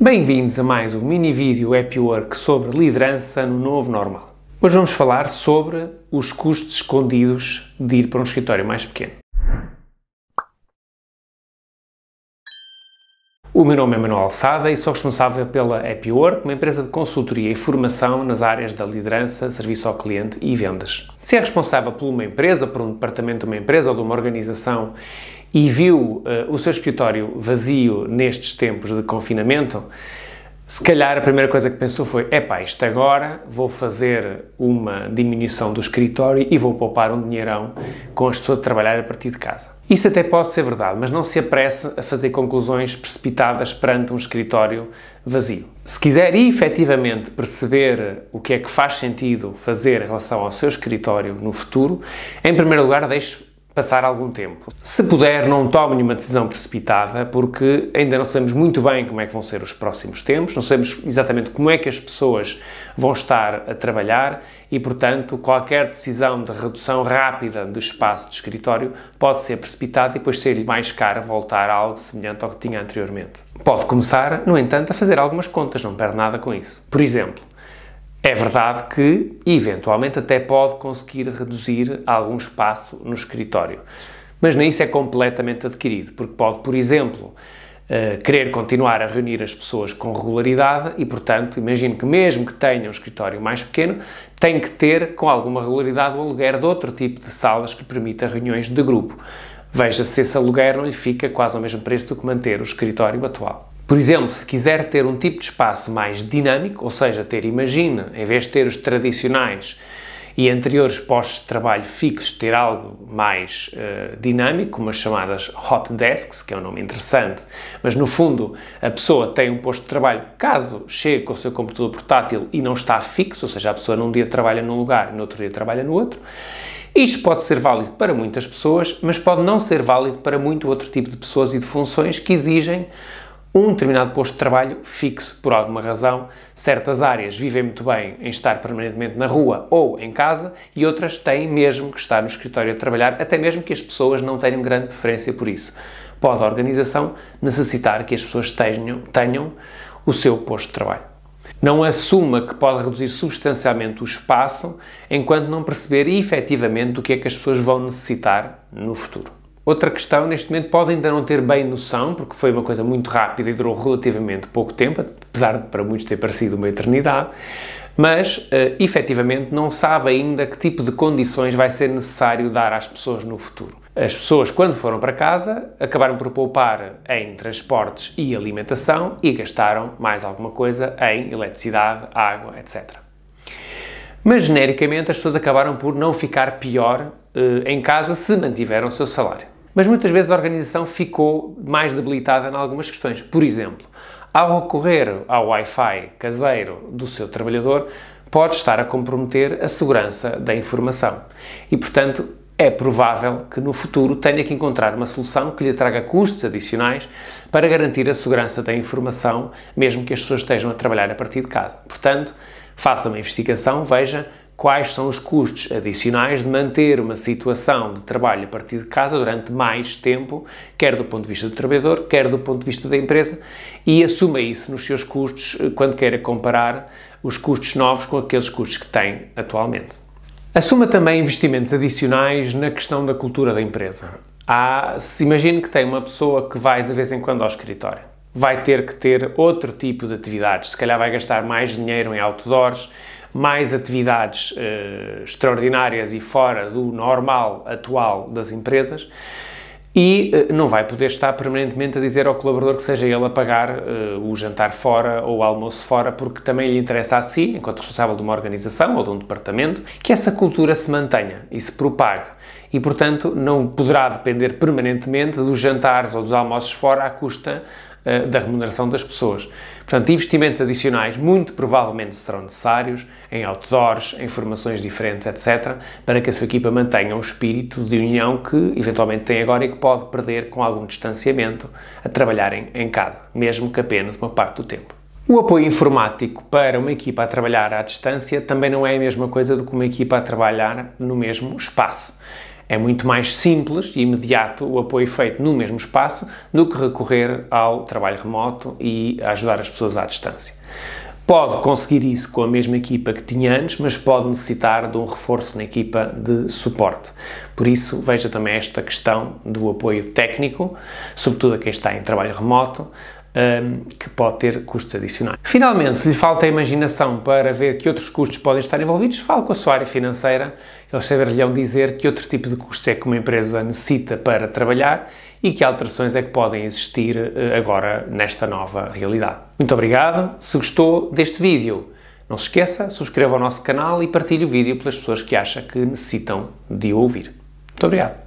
Bem-vindos a mais um mini vídeo Happy Work sobre liderança no novo normal. Hoje vamos falar sobre os custos escondidos de ir para um escritório mais pequeno. O meu nome é Manuel Alçada e sou responsável pela Happy Work, uma empresa de consultoria e formação nas áreas da liderança, serviço ao cliente e vendas. Se é responsável por uma empresa, por um departamento de uma empresa ou de uma organização e viu uh, o seu escritório vazio nestes tempos de confinamento, se calhar a primeira coisa que pensou foi: epá, isto agora vou fazer uma diminuição do escritório e vou poupar um dinheirão com as pessoas a trabalhar a partir de casa. Isso até pode ser verdade, mas não se apresse a fazer conclusões precipitadas perante um escritório vazio. Se quiser efetivamente perceber o que é que faz sentido fazer em relação ao seu escritório no futuro, em primeiro lugar, deixe passar algum tempo. Se puder, não tome nenhuma decisão precipitada, porque ainda não sabemos muito bem como é que vão ser os próximos tempos, não sabemos exatamente como é que as pessoas vão estar a trabalhar e, portanto, qualquer decisão de redução rápida do espaço de escritório pode ser precipitada e depois ser-lhe mais caro voltar a algo semelhante ao que tinha anteriormente. Pode começar, no entanto, a fazer algumas contas, não perde nada com isso. Por exemplo, é verdade que, eventualmente, até pode conseguir reduzir algum espaço no escritório, mas nem isso é completamente adquirido, porque pode, por exemplo, uh, querer continuar a reunir as pessoas com regularidade e, portanto, imagino que mesmo que tenha um escritório mais pequeno, tem que ter com alguma regularidade o aluguer de outro tipo de salas que permita reuniões de grupo. Veja se esse aluguer não lhe fica quase ao mesmo preço do que manter o escritório atual. Por exemplo, se quiser ter um tipo de espaço mais dinâmico, ou seja, ter, imagina, em vez de ter os tradicionais e anteriores postos de trabalho fixos, ter algo mais uh, dinâmico, como as chamadas hot desks, que é um nome interessante, mas no fundo a pessoa tem um posto de trabalho caso chegue com o seu computador portátil e não está fixo, ou seja, a pessoa num dia trabalha num lugar e no outro dia trabalha no outro. Isto pode ser válido para muitas pessoas, mas pode não ser válido para muito outro tipo de pessoas e de funções que exigem um determinado posto de trabalho fixo por alguma razão. Certas áreas vivem muito bem em estar permanentemente na rua ou em casa e outras têm mesmo que estar no escritório a trabalhar, até mesmo que as pessoas não tenham grande preferência por isso. Pode a organização necessitar que as pessoas tenham, tenham o seu posto de trabalho. Não assuma que pode reduzir substancialmente o espaço enquanto não perceber efetivamente o que é que as pessoas vão necessitar no futuro. Outra questão, neste momento, pode ainda não ter bem noção, porque foi uma coisa muito rápida e durou relativamente pouco tempo, apesar de para muitos ter parecido uma eternidade, mas uh, efetivamente não sabe ainda que tipo de condições vai ser necessário dar às pessoas no futuro. As pessoas, quando foram para casa, acabaram por poupar em transportes e alimentação e gastaram mais alguma coisa em eletricidade, água, etc. Mas genericamente as pessoas acabaram por não ficar pior uh, em casa se mantiveram o seu salário. Mas muitas vezes a organização ficou mais debilitada em algumas questões. Por exemplo, ao recorrer ao Wi-Fi caseiro do seu trabalhador, pode estar a comprometer a segurança da informação. E, portanto, é provável que no futuro tenha que encontrar uma solução que lhe traga custos adicionais para garantir a segurança da informação, mesmo que as pessoas estejam a trabalhar a partir de casa. Portanto, faça uma investigação, veja quais são os custos adicionais de manter uma situação de trabalho a partir de casa durante mais tempo, quer do ponto de vista do trabalhador, quer do ponto de vista da empresa, e assuma isso nos seus custos eh, quando queira comparar os custos novos com aqueles custos que tem atualmente. Assuma também investimentos adicionais na questão da cultura da empresa. Há, se imagine que tem uma pessoa que vai de vez em quando ao escritório. Vai ter que ter outro tipo de atividades, se calhar vai gastar mais dinheiro em outdoors, mais atividades uh, extraordinárias e fora do normal atual das empresas e uh, não vai poder estar permanentemente a dizer ao colaborador que seja ele a pagar uh, o jantar fora ou o almoço fora, porque também lhe interessa a si, enquanto responsável de uma organização ou de um departamento, que essa cultura se mantenha e se propague. E, portanto, não poderá depender permanentemente dos jantares ou dos almoços fora à custa eh, da remuneração das pessoas. Portanto, investimentos adicionais muito provavelmente serão necessários em outdoors, em formações diferentes, etc., para que a sua equipa mantenha um espírito de união que eventualmente tem agora e que pode perder com algum distanciamento a trabalharem em casa, mesmo que apenas uma parte do tempo. O apoio informático para uma equipa a trabalhar à distância também não é a mesma coisa do que uma equipa a trabalhar no mesmo espaço. É muito mais simples e imediato o apoio feito no mesmo espaço do que recorrer ao trabalho remoto e ajudar as pessoas à distância. Pode conseguir isso com a mesma equipa que tinha antes, mas pode necessitar de um reforço na equipa de suporte. Por isso, veja também esta questão do apoio técnico, sobretudo a quem está em trabalho remoto, um, que pode ter custos adicionais. Finalmente, se lhe falta a imaginação para ver que outros custos podem estar envolvidos, fale com a sua área financeira, eles saber-lhe dizer que outro tipo de custos é que uma empresa necessita para trabalhar e que alterações é que podem existir uh, agora nesta nova realidade. Muito obrigado, se gostou deste vídeo, não se esqueça, subscreva o nosso canal e partilhe o vídeo pelas pessoas que acha que necessitam de ouvir. Muito obrigado.